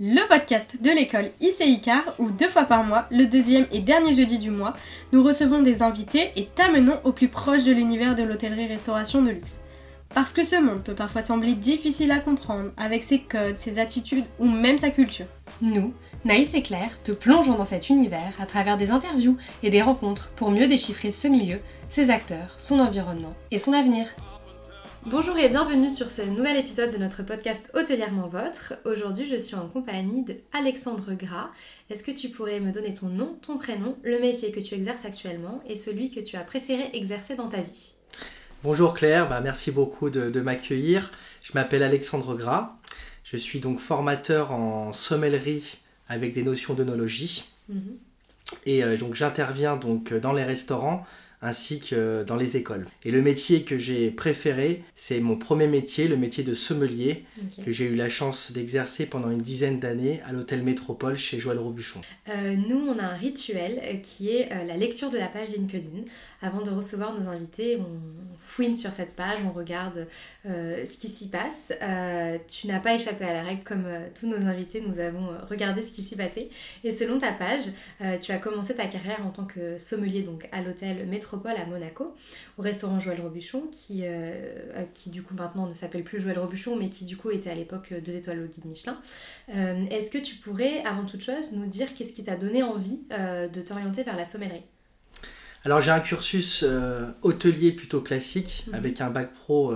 le podcast de l'école ICICAR où deux fois par mois, le deuxième et dernier jeudi du mois, nous recevons des invités et t'amenons au plus proche de l'univers de l'hôtellerie-restauration de luxe. Parce que ce monde peut parfois sembler difficile à comprendre avec ses codes, ses attitudes ou même sa culture. Nous, Naïs et Claire, te plongeons dans cet univers à travers des interviews et des rencontres pour mieux déchiffrer ce milieu, ses acteurs, son environnement et son avenir. Bonjour et bienvenue sur ce nouvel épisode de notre podcast Hôtelièrement Votre. Aujourd'hui, je suis en compagnie de Alexandre Gras. Est-ce que tu pourrais me donner ton nom, ton prénom, le métier que tu exerces actuellement et celui que tu as préféré exercer dans ta vie? Bonjour Claire, bah, merci beaucoup de, m'accueillir. Je m'appelle Alexandre Gras. Je suis donc formateur en sommellerie avec des notions d'onologie. Mhm. Et euh, donc j'interviens donc dans les restaurants ainsi que dans les écoles. Et le métier que j'ai préféré, c'est mon premier métier, le métier de sommelier, que j'ai eu la chance d'exercer pendant une dizaine d'années à l'hôtel Métropole chez Joël Robuchon. Euh, nous, on a un rituel qui est euh, la lecture de la page LinkedIn. Avant de recevoir nos invités, on fouine sur cette page, on regarde ce qui s'y passe. tu n'as pas échappé à la règle comme tous nos invités, nous avons regardé ce qui s'y passait. Et selon ta page, tu as commencé ta carrière en tant que sommelier donc à l'hôtel Métropole à Monaco, au restaurant Joël Robuchon, qui, euh, qui du coup maintenant ne s'appelle plus Joël Robuchon, mais qui du coup était à l'époque deux étoiles au guide Michelin. Euh, est-ce que tu pourrais, avant toute chose, nous dire qu'est-ce qui t'a donné envie euh, de t'orienter vers la sommellerie? Alors j'ai un cursus hôtelier plutôt classique mhm. avec un bac pro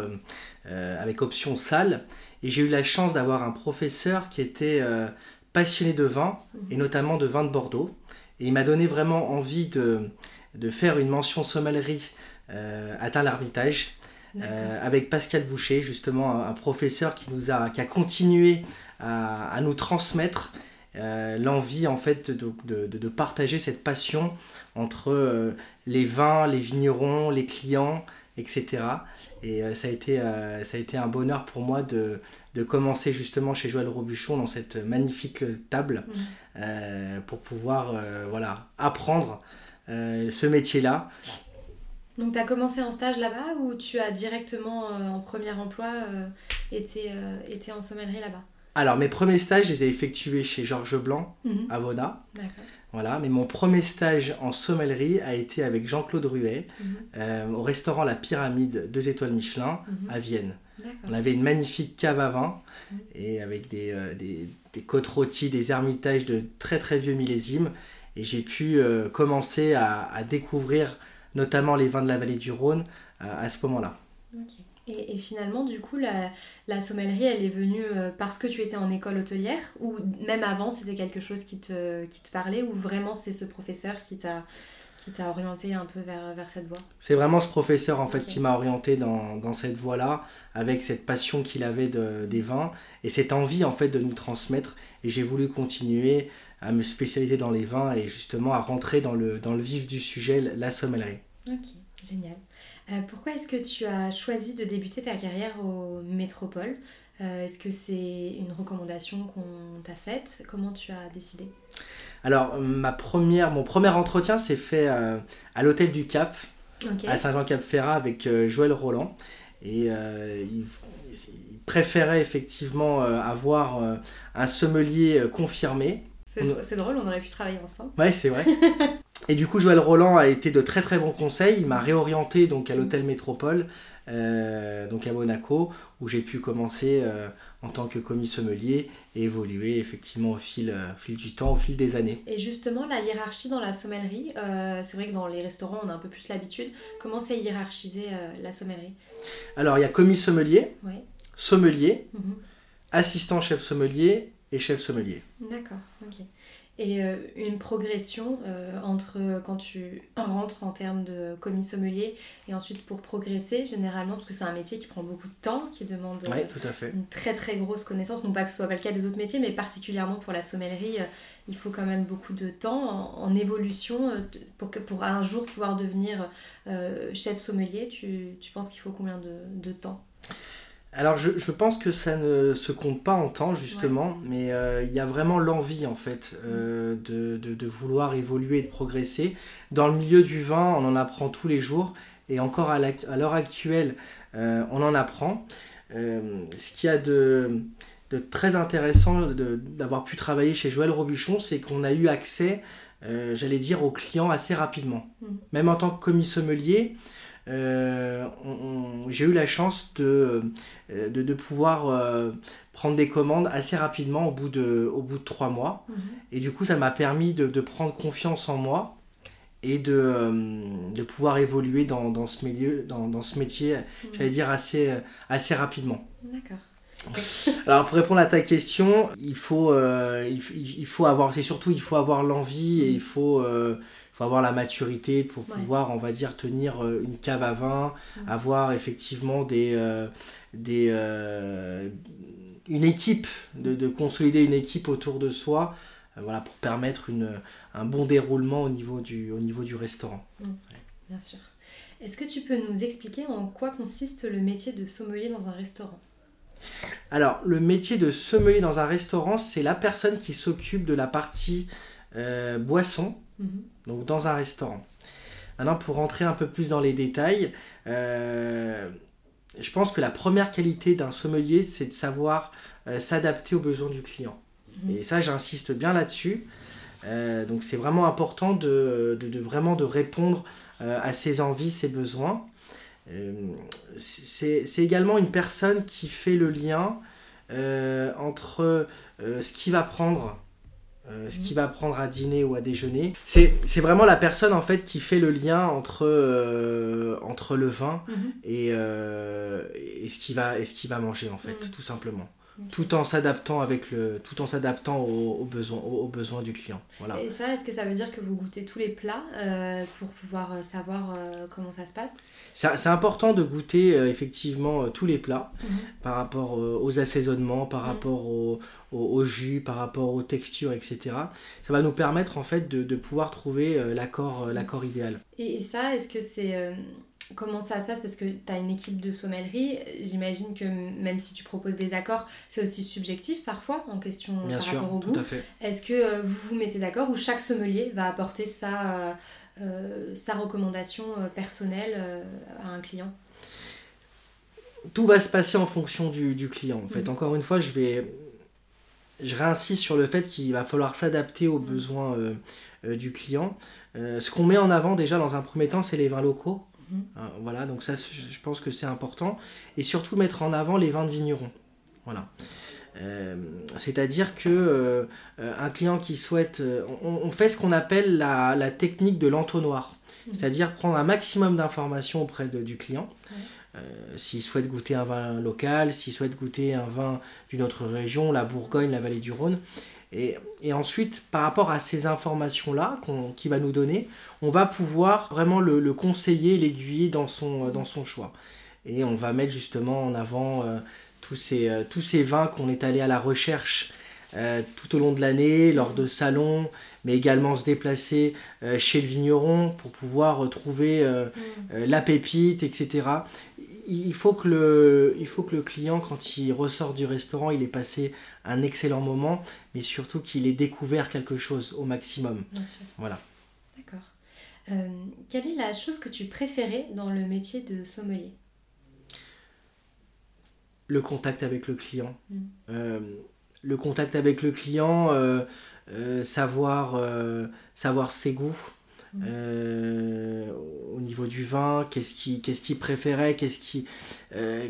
avec option salle et j'ai eu la chance d'avoir un professeur qui était passionné de vin mhm. et notamment de vin de Bordeaux et il m'a donné vraiment envie de, de faire une mention sommellerie euh, atteint l'arbitrage euh, avec Pascal Boucher, justement un, professeur qui nous a, qui a continué à, nous transmettre euh, l'envie en fait de, de, partager cette passion entre les vins, les vignerons, les clients, etc. Et ça, a été, ça a été un bonheur pour moi de, de commencer justement chez Joël Robuchon dans cette magnifique table mmh. pour pouvoir voilà, apprendre euh, ce métier-là. Donc tu as commencé en stage là-bas ou tu as directement euh, en premier emploi euh, été, été, en sommellerie là-bas? Alors mes premiers stages, je les ai effectués chez Georges Blanc mhm. à Vona. Voilà, mais mon premier stage en sommellerie a été avec Jean-Claude Ruet mhm. au restaurant La Pyramide 2 étoiles Michelin mhm. à Vienne. On avait une magnifique cave à vin et avec des, des, des côtes rôties, des ermitages de très très vieux millésimes et j'ai pu euh, commencer à, découvrir notamment les vins de la vallée du Rhône euh, à ce moment-là. Et, finalement, du coup, la, sommellerie, elle est venue euh, parce que tu étais en école hôtelière ou même avant, c'était quelque chose qui te, qui te parlait ou vraiment c'est ce professeur qui t'a qui t'a orienté un peu vers, vers cette voie? C'est vraiment ce professeur en fait qui m'a orienté dans, dans cette voie-là, avec cette passion qu'il avait de, des vins et cette envie en fait de nous transmettre. Et j'ai voulu continuer à me spécialiser dans les vins et justement à rentrer dans le, dans le vif du sujet, la sommellerie. Ok, génial. Euh, pourquoi est-ce que tu as choisi de débuter ta carrière au Métropole euh, Est-ce que c'est une recommandation qu'on t'a faite? Comment tu as décidé? Alors, ma première, mon premier entretien s'est fait euh, à l'hôtel du Cap, à Saint-Jean-Cap-Ferrat, avec Joël Roland. Et il, il, préférait effectivement avoir un sommelier confirmé c'est drôle, on aurait pu travailler ensemble. Ouais, c'est vrai. Et du coup, Joël Roland a été de très très bons conseils. Il m'a réorienté donc à l'hôtel Métropole, euh, donc à Monaco, où j'ai pu commencer euh, en tant que commis sommelier et évoluer effectivement au fil, euh, fil du temps, au fil des années. Et justement, la hiérarchie dans la sommellerie, c'est vrai que dans les restaurants, on a un peu plus l'habitude. Comment c'est hiérarchisé la sommellerie? Alors, il y a commis sommelier, sommelier, mhm. assistant chef sommelier et chef sommelier. D'accord, ok. Et euh, une progression euh, entre quand tu rentres en termes de commis sommelier et ensuite pour progresser, généralement, parce que c'est un métier qui prend beaucoup de temps, qui demande tout à fait. une très très grosse connaissance, non pas que ce soit pas le cas des autres métiers, mais particulièrement pour la sommellerie, euh, il faut quand même beaucoup de temps en, évolution pour, que, pour un jour pouvoir devenir chef sommelier. Tu, tu penses qu'il faut combien de, de temps? Alors je, pense que ça ne se compte pas en temps justement, mais euh, il y a vraiment l'envie en fait euh, de, de, vouloir évoluer et de progresser. Dans le milieu du vin, on en apprend tous les jours et encore à l'heure actuelle, euh, on en apprend. ce qu'il y a de, de très intéressant d'avoir pu travailler chez Joël Robuchon, c'est qu'on a eu accès, j'allais dire, aux clients assez rapidement. Mm. Même en tant que commis sommelier, j'ai eu la chance de, euh, de, pouvoir prendre des commandes assez rapidement au bout de, au bout de trois mois. Mm-hmm. Et du coup, ça m'a permis de, prendre confiance en moi et de, de pouvoir évoluer dans, dans ce milieu, dans, dans ce métier, mm. j'allais dire, assez, assez rapidement. D'accord. Alors pour répondre à ta question, il faut, euh, il, faut avoir, c'est surtout il faut avoir l'envie et il faut, euh, faut avoir la maturité pour pouvoir, on va dire, tenir euh, une cave à vin, avoir effectivement des, des une équipe, de, consolider une équipe autour de soi, voilà, pour permettre une, un bon déroulement au niveau du, au niveau du restaurant. Bien sûr. Est-ce que tu peux nous expliquer en quoi consiste le métier de sommelier dans un restaurant? Alors, le métier de sommelier dans un restaurant, c'est la personne qui s'occupe de la partie euh, boisson, mhm. Donc dans un restaurant. Maintenant, pour rentrer un peu plus dans les détails, euh, je pense que la première qualité d'un sommelier, c'est de savoir euh, s'adapter aux besoins du client. Mhm. Et ça, j'insiste bien là-dessus. donc, c'est vraiment important de, vraiment de répondre à ses envies, ses besoins. Euh, c'est également une personne qui fait le lien euh, entre euh, ce qu'il va prendre ce qu'il va prendre à dîner ou à déjeuner. C'est vraiment la personne en fait qui fait le lien entre, entre le vin mhm. et, et, ce qu'il va, va manger en fait, mhm. tout simplement tout en s'adaptant avec le tout en s'adaptant aux, besoins aux, besoins du client. Voilà. Et ça est-ce que ça veut dire que vous goûtez tous les plats euh, pour pouvoir euh, savoir euh, comment ça se passe? C'est important de goûter effectivement tous les plats mhm. par rapport aux assaisonnements par mhm. rapport au, au, jus par rapport aux textures etc ça va nous permettre en fait de, de pouvoir trouver l'accord l'accord idéal. Et, et ça est-ce que c'est comment ça se passe Parce que tu as une équipe de sommellerie. J'imagine que même si tu proposes des accords, c'est aussi subjectif parfois en question par rapport au goût. Est-ce que euh, vous vous mettez d'accord ou chaque sommelier va apporter sa, euh, sa recommandation euh, personnelle à un client? Tout va se passer en fonction du, client. En fait, mhm. encore une fois, je vais. Je réinsiste sur le fait qu'il va falloir s'adapter aux mhm. besoins du client. ce qu'on met en avant déjà dans un premier temps, c'est les vins locaux. Hein, voilà, donc ça, je pense que c'est important. Et surtout mettre en avant les vins de vignerons. Voilà. Euh, c'est-à-dire que euh, un client qui souhaite, euh, on, fait ce qu'on appelle la, technique de l'entonnoir, mhm. c'est-à-dire prendre un maximum d'informations auprès du client. s'il souhaite goûter un vin local, s'il souhaite goûter un vin d'une autre région, la Bourgogne, la vallée du Rhône, et, ensuite, par rapport à ces informations-là qu'il va nous donner, on va pouvoir vraiment le, conseiller, l'aiguiller dans son, dans son choix. Et on va mettre justement en avant euh, tous, ces, euh, tous ces vins qu'on est allé à la recherche euh, tout au long de l'année, lors de salons, mais également se déplacer chez le vigneron pour pouvoir trouver mm. la pépite, etc il faut, que le, il faut que le client, quand il ressort du restaurant, il ait passé un excellent moment, mais surtout qu'il ait découvert quelque chose au maximum. Voilà. D'accord. Euh, quelle est la chose que tu préférais dans le métier de sommelier? Le contact avec le client. Mm. Euh, le contact avec le client, euh, savoir, savoir ses goûts. Euh, au niveau du vin, qu'est-ce qu'il qu'il préférait, qu'est-ce qu'il euh,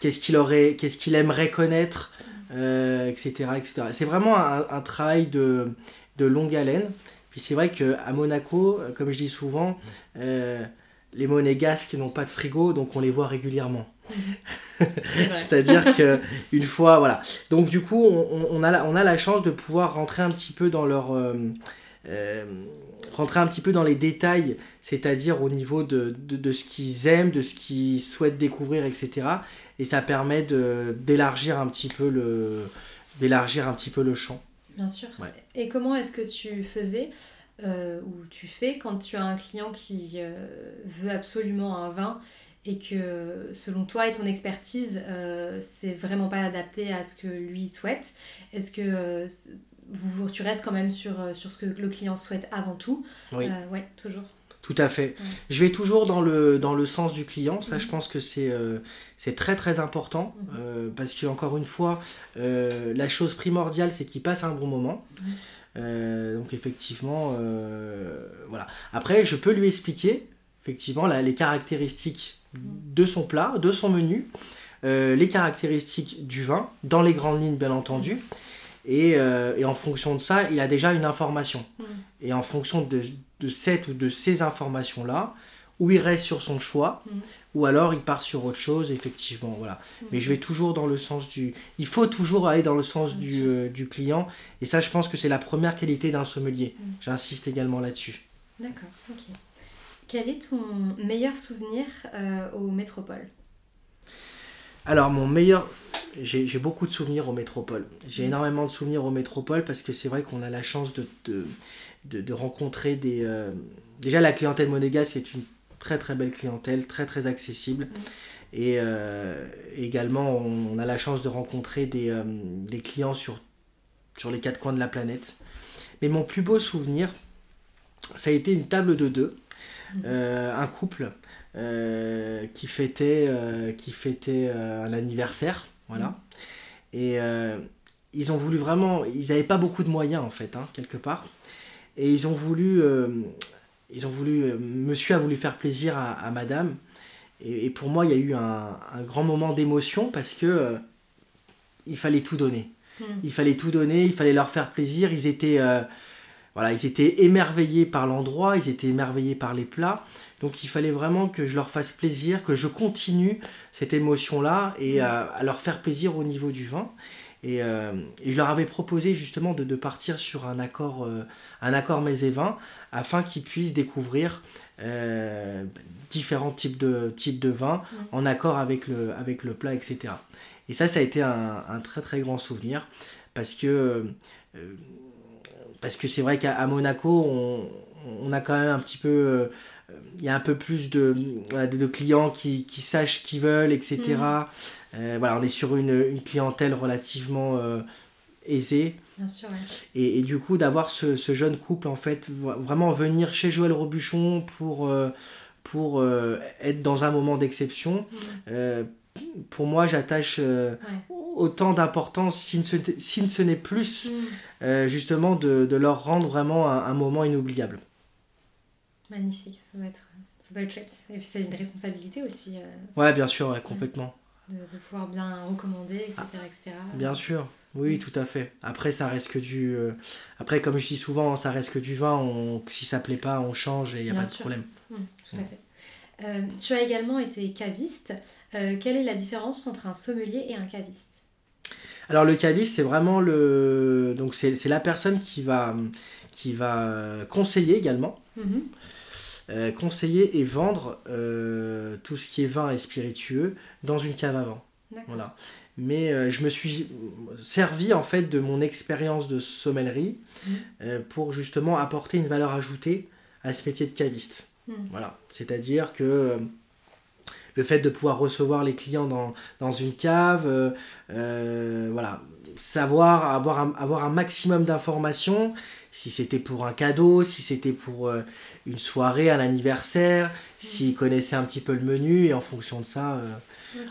qu'il aurait, qu'est-ce qu'il aimerait connaître, euh, etc., etc. C'est vraiment un, travail de, de, longue haleine. Puis c'est vrai qu'à Monaco, comme je dis souvent, les monégasques n'ont pas de frigo, donc on les voit régulièrement. C'est-à-dire que une fois, voilà. Donc du coup, on, on, a la, on a la chance de pouvoir rentrer un petit peu dans leur rentrer un petit peu dans les détails, c'est-à-dire au niveau de, de, ce qu'ils aiment, de ce qu'ils souhaitent découvrir, etc. Et ça permet d'élargir un petit peu le d'élargir un petit peu le champ. Bien sûr. Et comment est-ce que tu faisais euh, ou tu fais quand tu as un client qui euh, veut absolument un vin et que selon toi et ton expertise, euh, c'est vraiment pas adapté à ce que lui souhaite? Est-ce que tu restes quand même sur, euh, sur ce que le client souhaite avant tout. Oui. Euh, ouais, toujours. Tout à fait. Je vais toujours dans le, dans le sens du client. Ça, je pense que c'est euh, c'est très très important. Euh, parce que, encore une fois, la chose primordiale, c'est qu'il passe un bon moment. donc, effectivement, voilà. Après, je peux lui expliquer, effectivement, les caractéristiques de son plat, de son menu, les caractéristiques du vin, dans les grandes lignes, bien entendu. Et, et, en fonction de ça, il a déjà une information. Et en fonction de, de cette ou de ces informations-là, ou il reste sur son choix, mm. ou alors il part sur autre chose, effectivement. Voilà. Mm. Mais je vais toujours dans le sens du. Il faut toujours aller dans le sens du, euh, du, client, et ça, je pense que c'est la première qualité d'un sommelier. Mm. J'insiste également là-dessus. D'accord, ok. Quel est ton meilleur souvenir euh, aux métropoles alors, mon meilleur. J'ai beaucoup de souvenirs aux métropoles. J'ai énormément de souvenirs aux métropoles parce que c'est vrai qu'on a la chance de, de, rencontrer des... Euh, déjà, la clientèle monégasque c'est une très très belle clientèle, très très accessible. Mm. Et euh, également, on, a la chance de rencontrer des, euh, des, clients sur, sur les quatre coins de la planète. Mais mon plus beau souvenir, ça a été une table de deux, mm. un couple qui fêtait, qui fêtait un anniversaire. Voilà. Mm. Et ils ont voulu vraiment. Ils n'avaient pas beaucoup de moyens, en fait, hein, quelque part. Et ils ont voulu, euh, ils ont voulu, euh, monsieur a voulu faire plaisir à, madame. Et, pour moi, il y a eu un, grand moment d'émotion parce que euh, il fallait tout donner. Hmm. Il fallait tout donner, il fallait leur faire plaisir. Ils étaient, voilà, ils étaient émerveillés par l'endroit, ils étaient émerveillés par les plats. Donc il fallait vraiment que je leur fasse plaisir, que je continue cette émotion-là et hmm. à leur faire plaisir au niveau du vin. Euh, et, je leur avais proposé justement de, partir sur un accord, euh, un accord mets et vins afin qu'ils puissent découvrir euh, différents types de, types de vins en accord avec le, avec le plat, etc. Et ça, ça a été un, très très grand souvenir parce que parce que c'est vrai qu'à Monaco, on, on, a quand même un petit peu il y a un peu plus de, de, clients qui, qui sachent ce qu'ils veulent, etc. Euh, voilà, on est sur une, clientèle relativement euh, aisée. Bien sûr, et, du coup, d'avoir ce, jeune couple, en fait, vraiment venir chez Joël Robuchon pour, euh, pour être dans un moment d'exception, mm. pour moi, j'attache autant d'importance, si, ce n'est plus, mm. justement, de, leur rendre vraiment un, moment inoubliable. Magnifique, ça doit être, ça doit être chouette. Et puis, c'est une responsabilité aussi. Ouais, bien sûr, complètement de, pouvoir bien recommander, etc., etc. Bien sûr, oui, tout à fait. Après, ça reste que du. Euh, après, comme je dis souvent, ça reste que du vin. On... Si ça plaît pas, on change et il n'y a pas de problème. Mmh, tout à fait. Euh, tu as également été caviste. Euh, quelle est la différence entre un sommelier et un caviste? Alors le caviste, c'est vraiment le donc c'est la personne qui va qui va conseiller également. Mmh. Euh, conseiller et vendre euh, tout ce qui est vin et spiritueux dans une cave à vin. Voilà. Mais euh, je me suis servi en fait de mon expérience de sommellerie mmh. pour justement apporter une valeur ajoutée à ce métier de caviste. Mmh. Voilà. C'est-à-dire que le fait de pouvoir recevoir les clients dans, dans une cave, voilà, savoir avoir un, avoir un maximum d'informations, si c'était pour un cadeau, si c'était pour euh, une soirée, un anniversaire, s'ils connaissaient un petit peu le menu et en fonction de ça. Euh,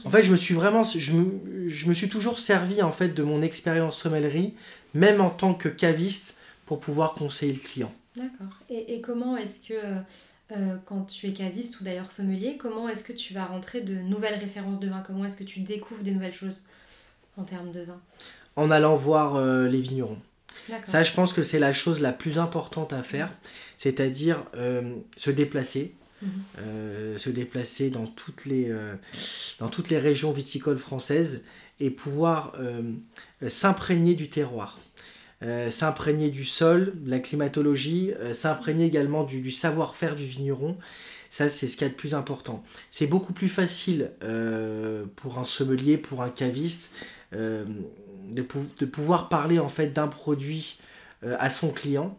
en fait, je me suis vraiment, je me, je me, suis toujours servi en fait de mon expérience sommellerie, même en tant que caviste, pour pouvoir conseiller le client. D'accord. Et, et, comment est-ce que euh, quand tu es caviste ou d'ailleurs sommelier, comment est-ce que tu vas rentrer de nouvelles références de vin? Comment est-ce que tu découvres des nouvelles choses en termes de vin? En allant voir les vignerons. Ça, je pense que c'est la chose la plus importante à faire, c'est-à-dire euh, se déplacer, mhm. euh, se déplacer dans toutes, les, euh, dans toutes les régions viticoles françaises et pouvoir s'imprégner du terroir. s'imprégner du sol, de la climatologie, s'imprégner également du, savoir-faire du vigneron. Ça, c'est ce qu'il y a de plus important. C'est beaucoup plus facile pour un sommelier, pour un caviste, de, pouvoir parler en fait d'un produit euh, à son client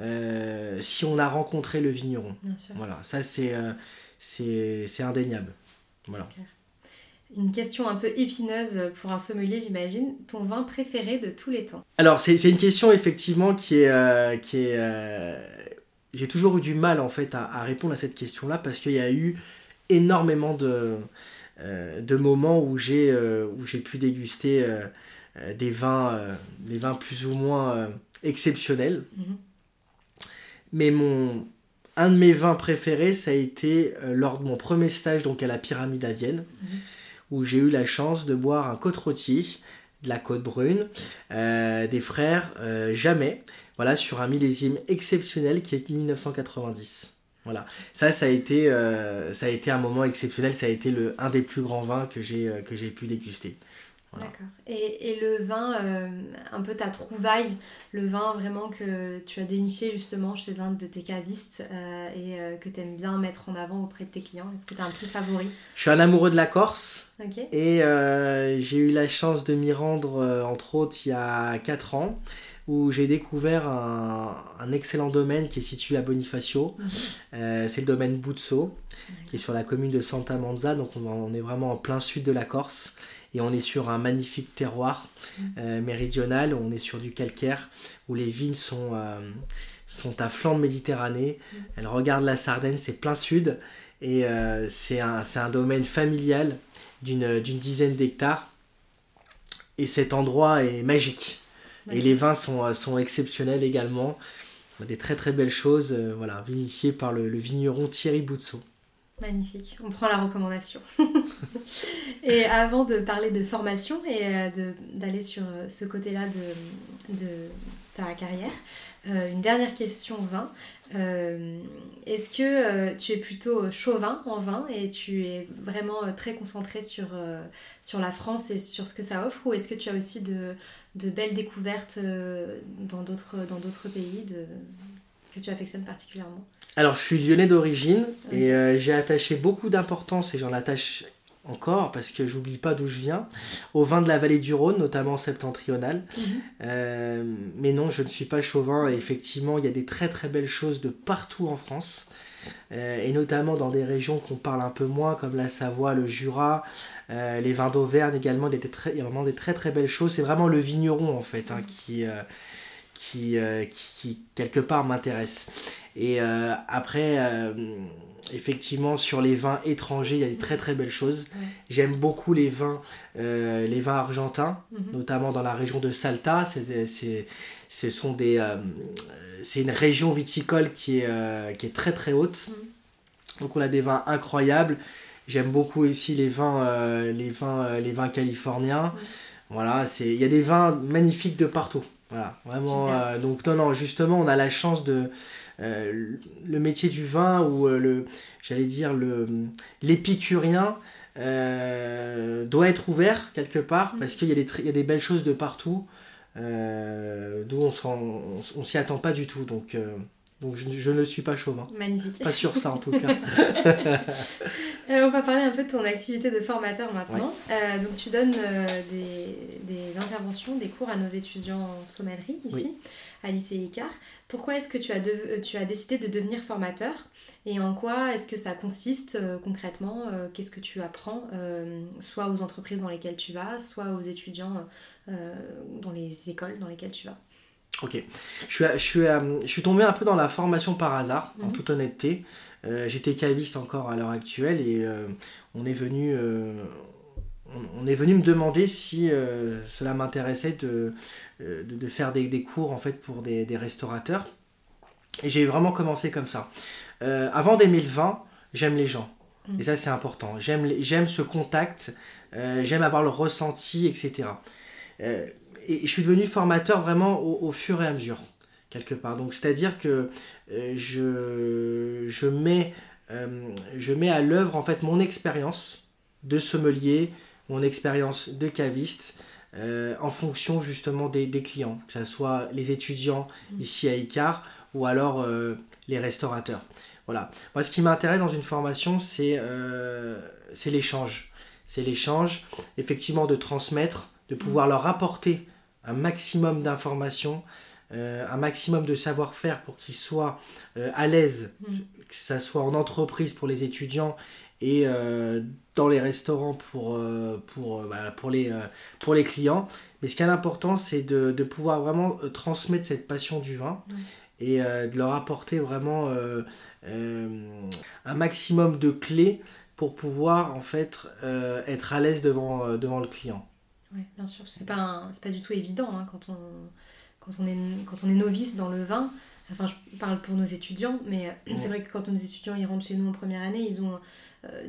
euh, si on a rencontré le vigneron. Voilà, ça euh, c'est c'est indéniable. Voilà. Une question un peu épineuse pour un sommelier, j'imagine. Ton vin préféré de tous les temps? Alors, c'est une question effectivement qui est, qui est j'ai toujours eu du mal en fait à, répondre à cette question-là parce qu'il y a eu énormément de, de moments où j'ai où j'ai pu déguster des vins des vins plus ou moins exceptionnels. Mhm. Mais mon un de mes vins préférés, ça a été lors de mon premier stage donc à la Pyramide à Vienne, mhm. où j'ai eu la chance de boire un côte rôti de la Côte Brune, euh, des frères euh, Jamais, voilà, sur un millésime exceptionnel qui est 1990. Voilà, ça, ça a été, euh, ça a été un moment exceptionnel, ça a été le, un des plus grands vins que j'ai, que j'ai pu déguster. D'accord. Et, et, le vin, euh, un peu ta trouvaille, le vin vraiment que tu as déniché justement chez un de tes cavistes euh, et euh, que tu aimes bien mettre en avant auprès de tes clients, est-ce que tu as un petit favori? Je suis un amoureux de la Corse. Et j'ai eu la chance de m'y rendre, entre autres, il y a 4 ans, où j'ai découvert un, un, excellent domaine qui est situé à Bonifacio. Mhm. c'est le domaine Buzzo, qui est sur la commune de Santa Manza, donc on, on est vraiment en plein sud de la Corse et on est sur un magnifique terroir mm. euh, méridional, on est sur du calcaire, où les vignes sont, euh, sont à flanc de Méditerranée, mm. elles regardent la Sardaigne, c'est plein sud, et euh, c'est un, un, domaine familial d'une dizaine d'hectares, et cet endroit est magique. Et les vins sont, sont exceptionnels également, des très très belles choses, voilà, vinifiées par le, vigneron Thierry Boutseau. Magnifique, on prend la recommandation. et avant de parler de formation et euh, d'aller sur euh, ce côté-là de, de, ta carrière, euh, une dernière question vin. Est-ce que tu es plutôt chauvin en vin et tu es vraiment très concentré sur, sur la France et sur ce que ça offre ou est-ce que tu as aussi de, de belles découvertes dans d'autres pays de, que tu affectionnes particulièrement? Alors, je suis lyonnais d'origine et euh, j'ai attaché beaucoup d'importance et j'en attache encore parce que j'oublie pas d'où je viens, au vin de la vallée du Rhône, notamment septentrional. Mhm. Euh, mais non, je ne suis pas chauvin et effectivement, il y a des très très belles choses de partout en France. Euh, et notamment dans des régions qu'on parle un peu moins, comme la Savoie, le Jura, les vins d'Auvergne également, il y a vraiment des très très belles choses. C'est vraiment le vigneron en fait hein, qui, qui, qui, quelque part m'intéresse. Et euh, après, euh, effectivement, sur les vins étrangers, il y a des très très belles choses. J'aime beaucoup les vins, euh, les vins argentins, mhm. notamment dans la région de Salta. C'est, ce sont des, c'est une région viticole qui est, qui est très très haute. Mhm. Donc on a des vins incroyables. J'aime beaucoup aussi les vins, les vins, les vins californiens. Voilà, c'est, il y a des vins magnifiques de partout. Voilà, vraiment. donc non, non, justement, on a la chance de euh, le métier du vin ou euh, le, j'allais dire le l'épicurien euh, doit être ouvert quelque part mm. parce qu'il y, a des, il y a des belles choses de partout d'où on on, s'y attend pas du tout donc donc je, ne suis pas chauvin. Magnifique. Pas sur ça en tout cas. on va parler un peu de ton activité de formateur maintenant. donc tu donnes des, des, interventions, des cours à nos étudiants en sommellerie ici, à lycée Icar. Pourquoi est-ce que tu as, euh, tu as décidé de devenir formateur et en quoi est-ce que ça consiste euh, concrètement euh, Qu'est-ce que tu apprends soit aux entreprises dans lesquelles tu vas, soit aux étudiants dans les écoles dans lesquelles tu vas? Ok. Je suis, je, suis, je suis tombé un peu dans la formation par hasard, en mhm. toute honnêteté. J'étais caviste encore à l'heure actuelle et on est venu on est venu me demander si cela m'intéressait de, euh, de, faire des, cours en fait pour des, restaurateurs. Et j'ai vraiment commencé comme ça. Euh, avant 2020, j'aime les gens. Mm. Et ça, c'est important. J'aime ce contact, euh, j'aime avoir le ressenti, etc. et je suis devenu formateur vraiment au, fur et à mesure, quelque part. Donc, c'est-à-dire que je, je, mets, je mets à l'œuvre en fait mon expérience de sommelier, mon expérience de caviste, euh, en fonction justement des, clients, que ce soit les étudiants mm. ici à ICAR ou alors euh, les restaurateurs. Voilà. Moi, ce qui m'intéresse dans une formation, c'est euh, l'échange. C'est l'échange, effectivement, de transmettre, de pouvoir leur apporter un maximum d'informations, un maximum de savoir-faire pour qu'ils soient à l'aise, mm. que ce soit en entreprise pour les étudiants et euh, dans les restaurants pour, euh, pour, euh, pour, les, pour les clients. Mais ce qui est important, c'est de, de, pouvoir vraiment transmettre cette passion du vin. et de leur apporter vraiment un maximum de clés pour pouvoir en fait être à l'aise devant, devant le client. Oui, bien sûr. C'est pas, pas du tout évident hein, quand, on, quand, on est, quand on est novice dans le vin. Enfin, je parle pour nos étudiants, mais c'est vrai que quand nos étudiants ils rentrent chez nous en première année, ils ont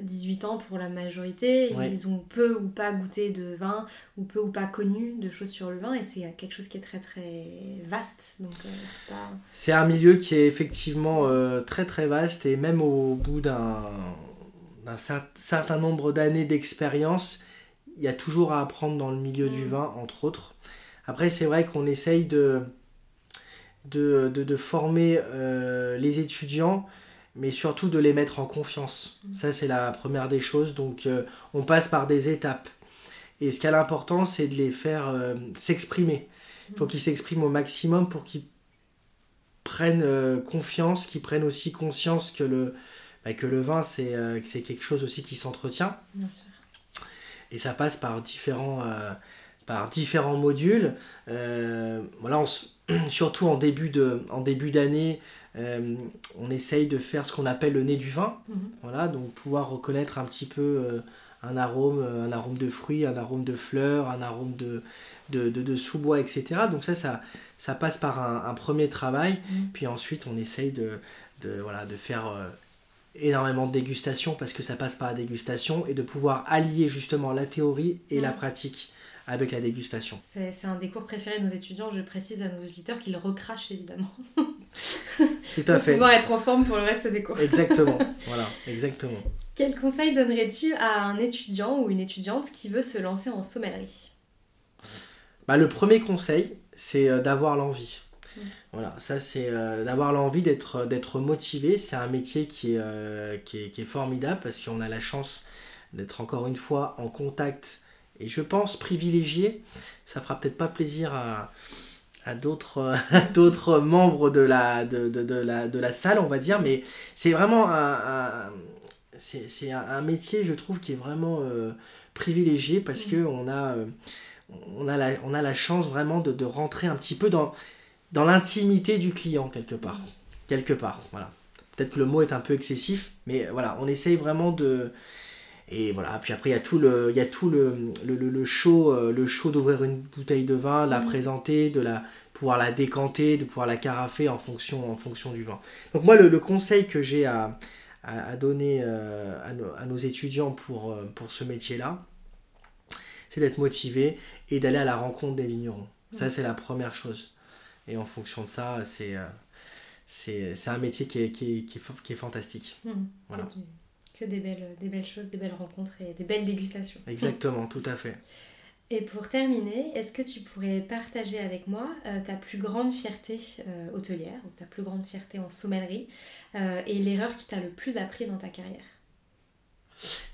18 euh, ans pour la majorité. Ils ont peu ou pas goûté de vin, ou peu ou pas connu de choses sur le vin, et c'est quelque chose qui est très très vaste. Euh, c'est un milieu qui est effectivement euh, très très vaste, et même au bout d'un certain nombre d'années d'expérience, il y a toujours à apprendre dans le milieu du mm. vin, entre autres. Après, c'est vrai qu'on essaye de, de, former les étudiants mais surtout de les mettre en confiance. Mm. Ça, c'est la première des choses. Donc, euh, on passe par des étapes. Et ce qui a l'important, c'est de les faire euh, s'exprimer. Il faut mm. qu'ils s'expriment au maximum pour qu'ils prennent euh, confiance, qu'ils prennent aussi conscience que le, bah, que le vin, c'est quelque chose aussi qui s'entretient. Et ça passe par différents, par différents modules. voilà, surtout en début d'année, euh, on essaye de faire ce qu'on appelle le nez du vin. Mhm. Voilà, donc pouvoir reconnaître un petit peu euh, un arôme, euh, un arôme de fruits, un arôme de fleurs, un arôme de, de, sous-bois, etc. Donc ça, ça, ça passe par un, premier travail. Mhm. Puis ensuite, on essaye de, voilà, de faire énormément de dégustation parce que ça passe par la dégustation et de pouvoir allier justement la théorie et la pratique avec la dégustation. C'est un des cours préférés de nos étudiants. Je précise à nos auditeurs qu'ils recrachent évidemment. Tout à fait. Pour pouvoir être en forme pour le reste des cours. Exactement. voilà, exactement. Quel conseil donnerais-tu à un étudiant ou une étudiante qui veut se lancer en sommellerie? Bah, Le premier conseil, c'est euh, d'avoir l'envie. Mm. Voilà, ça c'est euh, d'avoir l'envie d'être, d'être motivé. C'est un métier qui est, euh, qui, est, qui est formidable parce qu'on a la chance d'être encore une fois en contact et je pense privilégié. Ça fera peut-être pas plaisir à, à d'autres, d'autres membres de la, de, de, de, la, de la salle, on va dire, mais c'est vraiment un, c'est, c'est un, métier, je trouve, qui est vraiment euh, privilégié parce que on a, euh, on, a la, on a la chance vraiment de, de rentrer un petit peu dans, dans l'intimité du client, quelque part. Quelque part, voilà. Peut-être que le mot est un peu excessif, mais voilà, on essaye vraiment de, et voilà, puis après il y a tout le, il y a tout le, le, le, show, euh, le show d'ouvrir une bouteille de vin, de la mm. présenter, de la pouvoir la décanter, de pouvoir la carafer en fonction, en fonction du vin. Donc moi le, conseil que j'ai à, à, donner euh, à, nos, étudiants pour, euh, pour ce métier-là, c'est d'être motivé et d'aller à la rencontre des vignerons. Ça mm. c'est la première chose. Et en fonction de ça, c'est c'est un métier qui est, qui est, qui est, qui est fantastique. Mm. Voilà que des belles, des belles choses, des belles rencontres et des belles dégustations. Exactement, tout à fait. Et pour terminer, est-ce que tu pourrais partager avec moi euh, ta plus grande fierté euh, hôtelière ou ta plus grande fierté en sommellerie euh, et l'erreur qui t'a le plus appris dans ta carrière?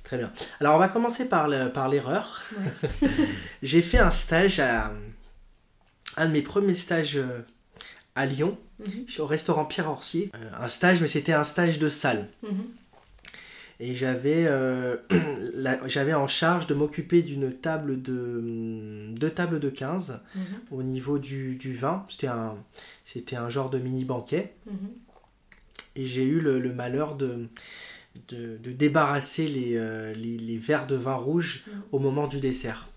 Très bien. Alors on va commencer par l'erreur. J'ai fait un stage à un de mes premiers stages à Lyon, mhm. au restaurant Pierre Orsier. un stage, mais c'était un stage de salle. Mhm et j'avais euh, j'avais en charge de m'occuper d'une table de deux tables de 15 mhm. au niveau du, du vin c'était un c'était un genre de mini banquet mhm. et j'ai eu le, malheur de, de, de débarrasser les, euh, les, les, verres de vin rouge mhm. au moment du dessert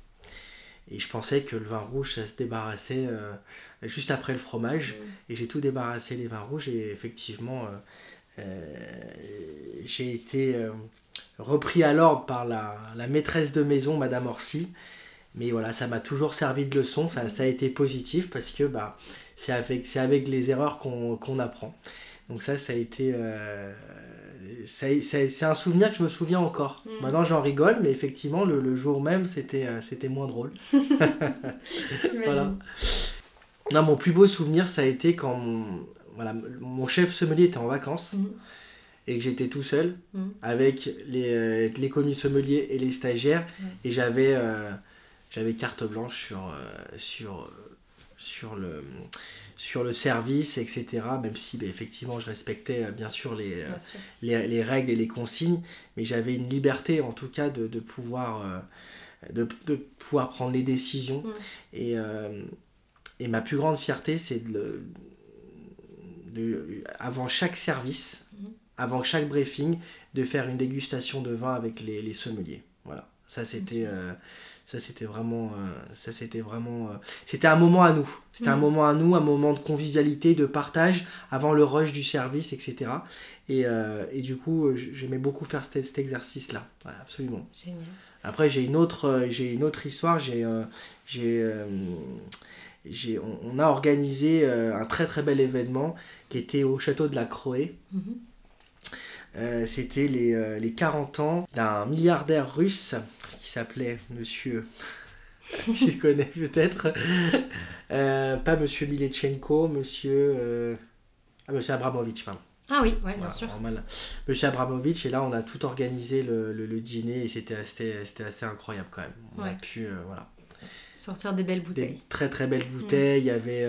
et je pensais que le vin rouge ça se débarrassait euh, juste après le fromage et j'ai tout débarrassé les vins rouges et effectivement j'ai été euh, repris à l'ordre par la, maîtresse de maison, Madame Orsi. Mais voilà, ça m'a toujours servi de leçon, ça, ça, a été positif parce que bah, c'est avec, avec les erreurs qu'on apprend. Donc ça, ça a été... Euh, c'est un souvenir que je me souviens encore. Mm. Maintenant, j'en rigole, mais effectivement, le, jour même, c'était c'était moins drôle. voilà. Non, mon plus beau souvenir, ça a été quand voilà, mon chef sommelier était en vacances mhm. et que j'étais tout seul mhm. avec les, euh, les, commis sommeliers et les stagiaires et j'avais euh, j'avais carte blanche sur, euh, sur, sur, le, sur le service, etc. Même si bah, effectivement je respectais bien sûr les, les, les, règles et les consignes, mais j'avais une liberté en tout cas de, de pouvoir, de, de, pouvoir prendre les décisions. Et, et ma plus grande fierté, c'est de de, avant chaque service, Mhm. avant chaque briefing, de faire une dégustation de vin avec les, les sommeliers. Voilà, ça c'était, euh, ça c'était vraiment, euh, ça c'était vraiment, euh, c'était un moment à nous. C'était un Mhm. moment à nous, un moment de convivialité, de partage avant le rush du service, etc. Et, euh, et du coup, j'aimais beaucoup faire cet, cet exercice-là. Voilà, absolument. Génial. Après, j'ai une autre, j'ai une autre histoire. J'ai, euh, j'ai, euh, j'ai- on, on a organisé un très très bel événement qui était au château de la Croé. Mhm. Euh, C'était les, euh, les 40 ans d'un milliardaire russe qui s'appelait Monsieur. tu connais peut-être. Euh, pas Monsieur Milechenko, Monsieur. Ah, Monsieur Abramovich, pardon. Ah oui, ouais, bien sûr. normal. Monsieur Abramovich, et là on a tout organisé le, le- le dîner et c'était assez incroyable quand même. On a pu, voilà. Sortir des belles Des bouteilles. très très belles bouteilles, il y avait.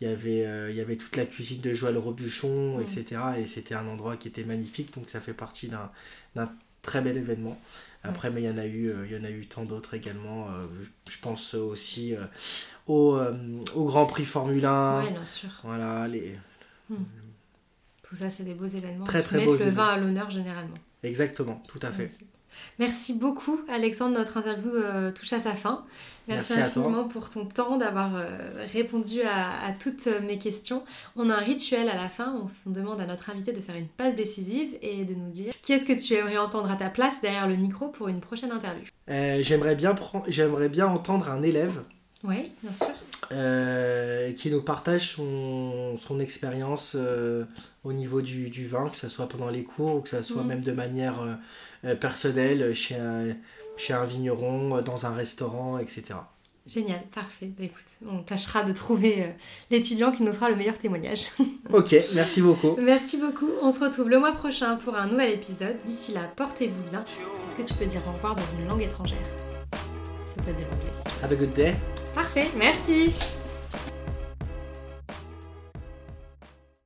Il y, avait, euh, il y avait toute la cuisine de Joël Robuchon, Mm. etc. Et c'était un endroit qui était magnifique, donc ça fait partie d'un d'un très bel événement. Après, mais il y en a eu, euh, il y en a eu tant d'autres également. euh, je- pense aussi au, au Grand Prix Formule 1. Ouais, bien sûr. Voilà, les... Tout ça, c'est des beaux événements Très, qui très mettent beaux le vin à l'honneur généralement. exactement, tout à fait. Merci beaucoup, Alexandre. Notre interview euh, touche à sa fin. Merci, Merci à toi. infiniment pour ton temps d'avoir euh, répondu à, à toutes mes questions. On a un rituel à la fin. On, on demande à notre invité de faire une passe décisive et de nous dire qui est-ce que tu aimerais entendre à ta place derrière le micro pour une prochaine interview? Euh, J'aimerais bien, j'aimerais bien entendre un élève Oui, bien sûr. euh, qui nous partage son, son expérience euh, au niveau du, du vin, que ce soit pendant les cours ou que ce soit Mhm. même de manière euh, euh, personnelle chez un, chez un vigneron, euh, dans un restaurant, etc. Génial, parfait. Bah, écoute, on tâchera de trouver euh, l'étudiant qui nous fera le meilleur témoignage. Ok, merci beaucoup. Merci beaucoup. On se retrouve le mois prochain pour un nouvel épisode. D'ici là, portez-vous bien. Est-ce que tu peux dire au revoir dans une langue étrangère? Ça peut être de l'anglais. Have a good day. Parfait, merci.